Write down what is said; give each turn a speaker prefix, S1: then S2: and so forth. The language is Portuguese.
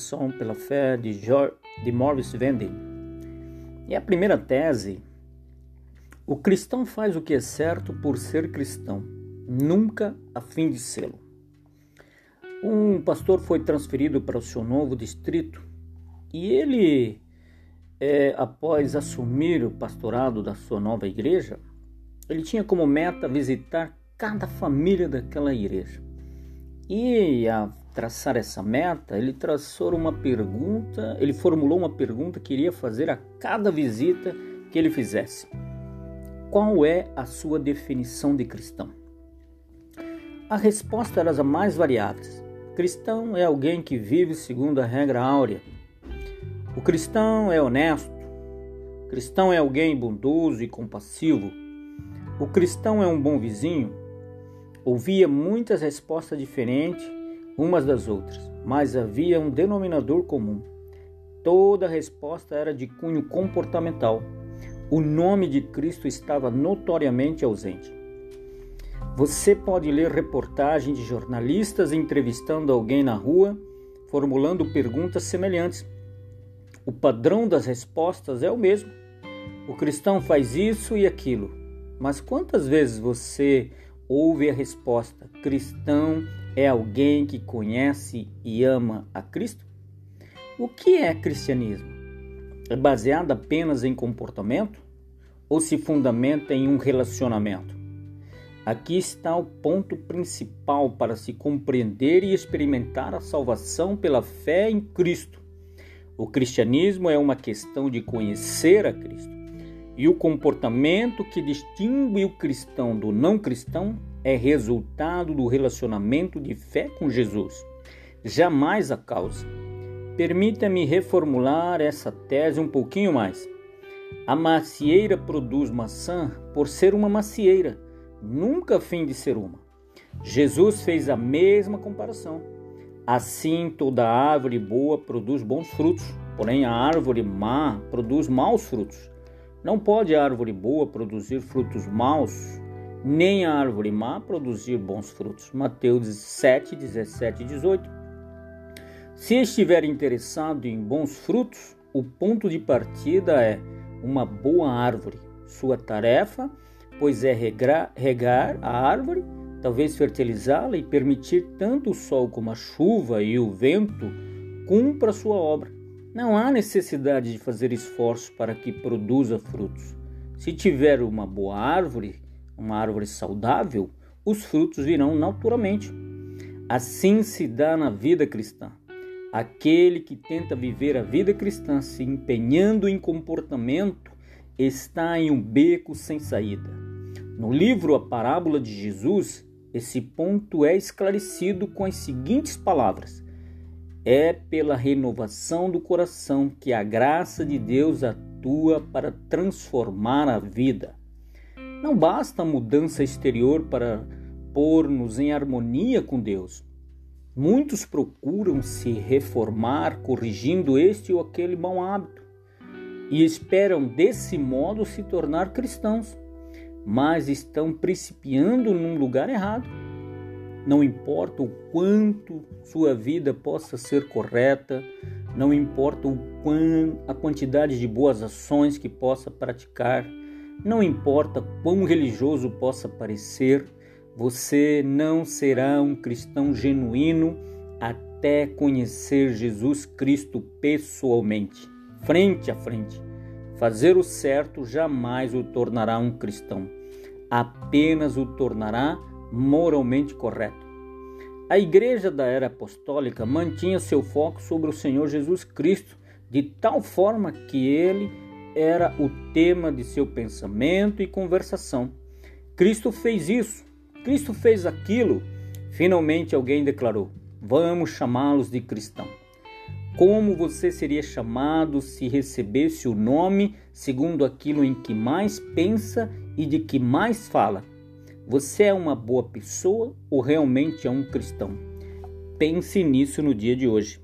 S1: Som pela Fé de, George, de Morris Vending. E a primeira tese: o cristão faz o que é certo por ser cristão, nunca a fim de sê-lo. Um pastor foi transferido para o seu novo distrito e ele, é, após assumir o pastorado da sua nova igreja, ele tinha como meta visitar cada família daquela igreja. E a traçar essa meta, ele traçou uma pergunta, ele formulou uma pergunta que iria fazer a cada visita que ele fizesse. Qual é a sua definição de cristão? A resposta era as mais variadas. Cristão é alguém que vive segundo a regra áurea. O cristão é honesto. O cristão é alguém bondoso e compassivo. O cristão é um bom vizinho. Ouvia muitas respostas diferentes umas das outras, mas havia um denominador comum. Toda resposta era de cunho comportamental. O nome de Cristo estava notoriamente ausente. Você pode ler reportagens de jornalistas entrevistando alguém na rua, formulando perguntas semelhantes. O padrão das respostas é o mesmo. O cristão faz isso e aquilo. Mas quantas vezes você ouve a resposta: cristão é alguém que conhece e ama a Cristo? O que é cristianismo? É baseado apenas em comportamento ou se fundamenta em um relacionamento? Aqui está o ponto principal para se compreender e experimentar a salvação pela fé em Cristo. O cristianismo é uma questão de conhecer a Cristo. E o comportamento que distingue o cristão do não cristão é resultado do relacionamento de fé com Jesus, jamais a causa. Permita-me reformular essa tese um pouquinho mais. A macieira produz maçã por ser uma macieira, nunca a fim de ser uma. Jesus fez a mesma comparação. Assim, toda árvore boa produz bons frutos, porém a árvore má produz maus frutos. Não pode a árvore boa produzir frutos maus, nem a árvore má produzir bons frutos. Mateus 7, 17 e 18. Se estiver interessado em bons frutos, o ponto de partida é uma boa árvore. Sua tarefa, pois é regar, regar a árvore, talvez fertilizá-la e permitir tanto o sol como a chuva e o vento cumpra sua obra. Não há necessidade de fazer esforço para que produza frutos. Se tiver uma boa árvore, uma árvore saudável, os frutos virão naturalmente. Assim se dá na vida cristã. Aquele que tenta viver a vida cristã se empenhando em comportamento está em um beco sem saída. No livro A Parábola de Jesus, esse ponto é esclarecido com as seguintes palavras: É pela renovação do coração que a graça de Deus atua para transformar a vida. Não basta a mudança exterior para pôr-nos em harmonia com Deus. Muitos procuram se reformar corrigindo este ou aquele mau hábito e esperam desse modo se tornar cristãos, mas estão principiando num lugar errado. Não importa o quanto sua vida possa ser correta, não importa o quão a quantidade de boas ações que possa praticar, não importa quão religioso possa parecer, você não será um cristão genuíno até conhecer Jesus Cristo pessoalmente, frente a frente. Fazer o certo jamais o tornará um cristão, apenas o tornará moralmente correto. A igreja da era apostólica mantinha seu foco sobre o Senhor Jesus Cristo, de tal forma que ele era o tema de seu pensamento e conversação. Cristo fez isso, Cristo fez aquilo. Finalmente alguém declarou: Vamos chamá-los de cristão. Como você seria chamado se recebesse o nome segundo aquilo em que mais pensa e de que mais fala? Você é uma boa pessoa ou realmente é um cristão? Pense nisso no dia de hoje.